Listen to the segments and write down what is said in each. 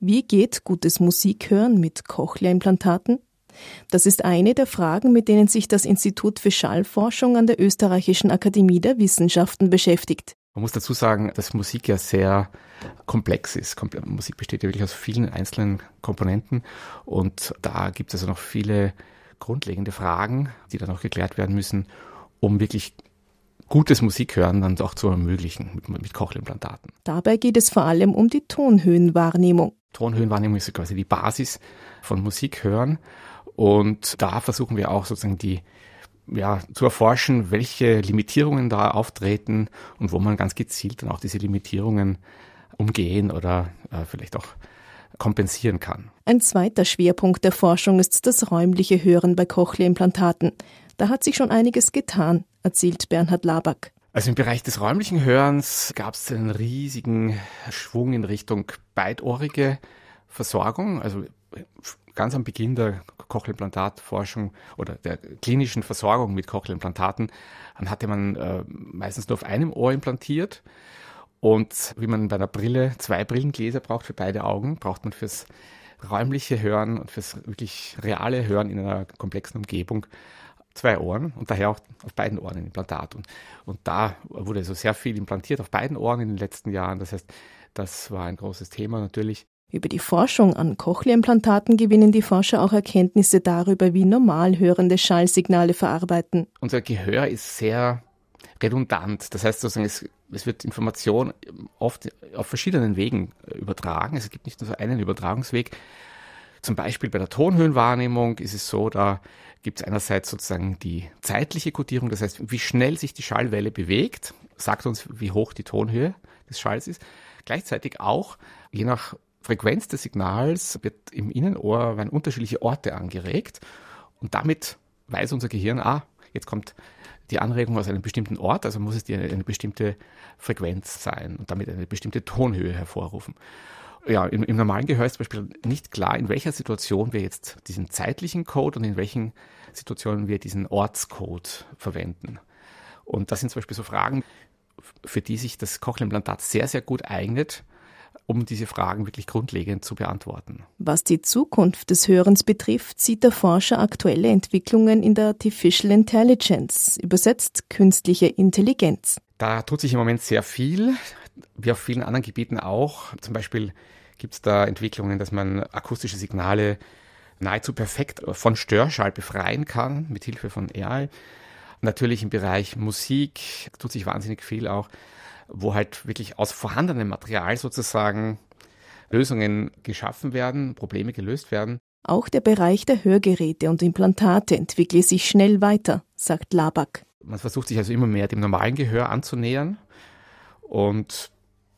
Wie geht gutes Musikhören mit Cochlea-Implantaten? Das ist eine der Fragen, mit denen sich das Institut für Schallforschung an der Österreichischen Akademie der Wissenschaften beschäftigt. Man muss dazu sagen, dass Musik ja sehr komplex ist. Musik besteht ja wirklich aus vielen einzelnen Komponenten und da gibt es also noch viele grundlegende Fragen, die dann auch geklärt werden müssen, um wirklich gutes Musikhören dann auch zu ermöglichen mit, mit Cochlea-Implantaten. Dabei geht es vor allem um die Tonhöhenwahrnehmung. Tonhöhenwahrnehmung ist quasi die Basis von Musikhören und da versuchen wir auch sozusagen die ja, zu erforschen, welche Limitierungen da auftreten und wo man ganz gezielt dann auch diese Limitierungen umgehen oder äh, vielleicht auch kompensieren kann. Ein zweiter Schwerpunkt der Forschung ist das räumliche Hören bei Cochlea-Implantaten. Da hat sich schon einiges getan, erzählt Bernhard Laback. Also im Bereich des räumlichen Hörens gab es einen riesigen Schwung in Richtung beidohrige Versorgung. Also ganz am Beginn der Cochlea-Implantatforschung oder der klinischen Versorgung mit Cochlea-Implantaten hatte man äh, meistens nur auf einem Ohr implantiert. Und wie man bei einer Brille zwei Brillengläser braucht für beide Augen, braucht man fürs räumliche Hören und fürs wirklich reale Hören in einer komplexen Umgebung zwei Ohren und daher auch auf beiden Ohren ein Implantat. Und, und da wurde also sehr viel implantiert auf beiden Ohren in den letzten Jahren. Das heißt, das war ein großes Thema natürlich. Über die Forschung an Cochlea-Implantaten gewinnen die Forscher auch Erkenntnisse darüber, wie normal hörende Schallsignale verarbeiten. Unser Gehör ist sehr redundant. Das heißt sozusagen, es, es wird Information oft auf verschiedenen Wegen übertragen. Es gibt nicht nur so einen Übertragungsweg. Zum Beispiel bei der Tonhöhenwahrnehmung ist es so, da gibt es einerseits sozusagen die zeitliche Kodierung, das heißt, wie schnell sich die Schallwelle bewegt, sagt uns, wie hoch die Tonhöhe des Schalls ist. Gleichzeitig auch, je nach Frequenz des Signals wird im Innenohr werden unterschiedliche Orte angeregt und damit weiß unser Gehirn, ah, jetzt kommt die Anregung aus einem bestimmten Ort, also muss es eine, eine bestimmte Frequenz sein und damit eine bestimmte Tonhöhe hervorrufen. Ja, im, im, normalen Gehör ist zum Beispiel nicht klar, in welcher Situation wir jetzt diesen zeitlichen Code und in welchen Situationen wir diesen Ortscode verwenden. Und das sind zum Beispiel so Fragen, für die sich das Cochlea-Implantat sehr, sehr gut eignet, um diese Fragen wirklich grundlegend zu beantworten. Was die Zukunft des Hörens betrifft, sieht der Forscher aktuelle Entwicklungen in der Artificial Intelligence, übersetzt künstliche Intelligenz. Da tut sich im Moment sehr viel, wie auf vielen anderen Gebieten auch. Zum Beispiel gibt es da Entwicklungen, dass man akustische Signale nahezu perfekt von Störschall befreien kann, mit Hilfe von AI. Natürlich im Bereich Musik tut sich wahnsinnig viel auch wo halt wirklich aus vorhandenem Material sozusagen Lösungen geschaffen werden, Probleme gelöst werden. Auch der Bereich der Hörgeräte und Implantate entwickle sich schnell weiter, sagt Laback. Man versucht sich also immer mehr dem normalen Gehör anzunähern. Und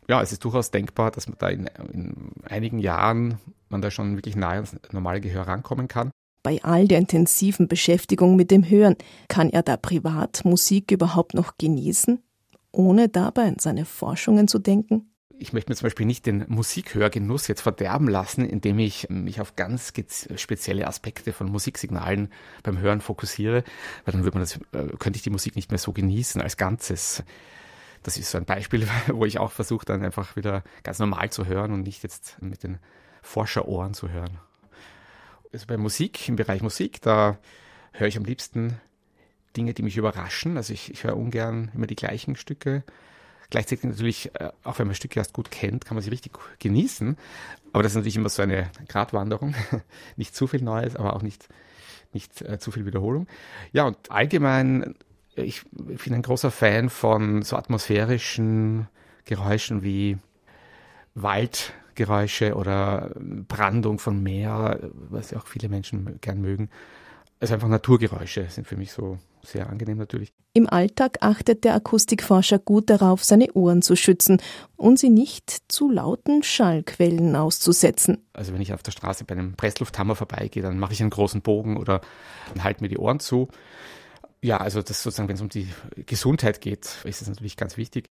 ja, es ist durchaus denkbar, dass man da in, in einigen Jahren man da schon wirklich nahe ans normale Gehör rankommen kann. Bei all der intensiven Beschäftigung mit dem Hören, kann er da privat Musik überhaupt noch genießen? ohne dabei an seine Forschungen zu denken? Ich möchte mir zum Beispiel nicht den Musikhörgenuss jetzt verderben lassen, indem ich mich auf ganz spezielle Aspekte von Musiksignalen beim Hören fokussiere, weil dann würde man das, äh, könnte ich die Musik nicht mehr so genießen als Ganzes. Das ist so ein Beispiel, wo ich auch versuche, dann einfach wieder ganz normal zu hören und nicht jetzt mit den Forscherohren zu hören. Also bei Musik, im Bereich Musik, da höre ich am liebsten Dinge, die mich überraschen. Also ich, ich höre ungern immer die gleichen Stücke. Gleichzeitig natürlich, äh, auch wenn man Stücke erst gut kennt, kann man sie richtig genießen. Aber das ist natürlich immer so eine Gratwanderung. nicht zu viel Neues, aber auch nicht, nicht äh, zu viel Wiederholung. Ja, und allgemein, ich bin ein großer Fan von so atmosphärischen Geräuschen wie Waldgeräusche oder Brandung von Meer, was ja auch viele Menschen gern mögen. Also einfach Naturgeräusche sind für mich so sehr angenehm natürlich. Im Alltag achtet der Akustikforscher gut darauf, seine Ohren zu schützen und sie nicht zu lauten Schallquellen auszusetzen. Also wenn ich auf der Straße bei einem Presslufthammer vorbeigehe, dann mache ich einen großen Bogen oder halte mir die Ohren zu. Ja, also das sozusagen, wenn es um die Gesundheit geht, ist es natürlich ganz wichtig.